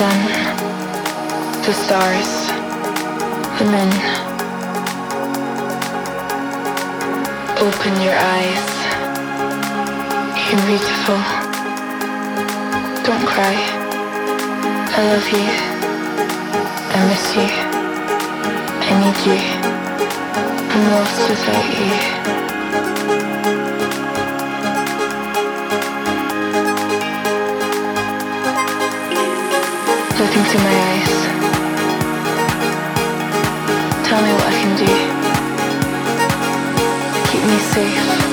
sun, the stars, the men. Open your eyes. You're beautiful. Don't cry. I love you. I miss you. I need you. I'm lost without you. Look into my eyes. Tell me what I can do. Keep me safe.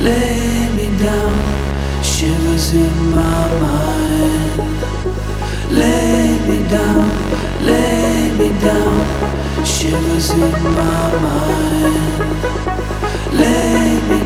lay me down, shivers in my mind. Lay me down, lay me down, shivers in my mind. Lay me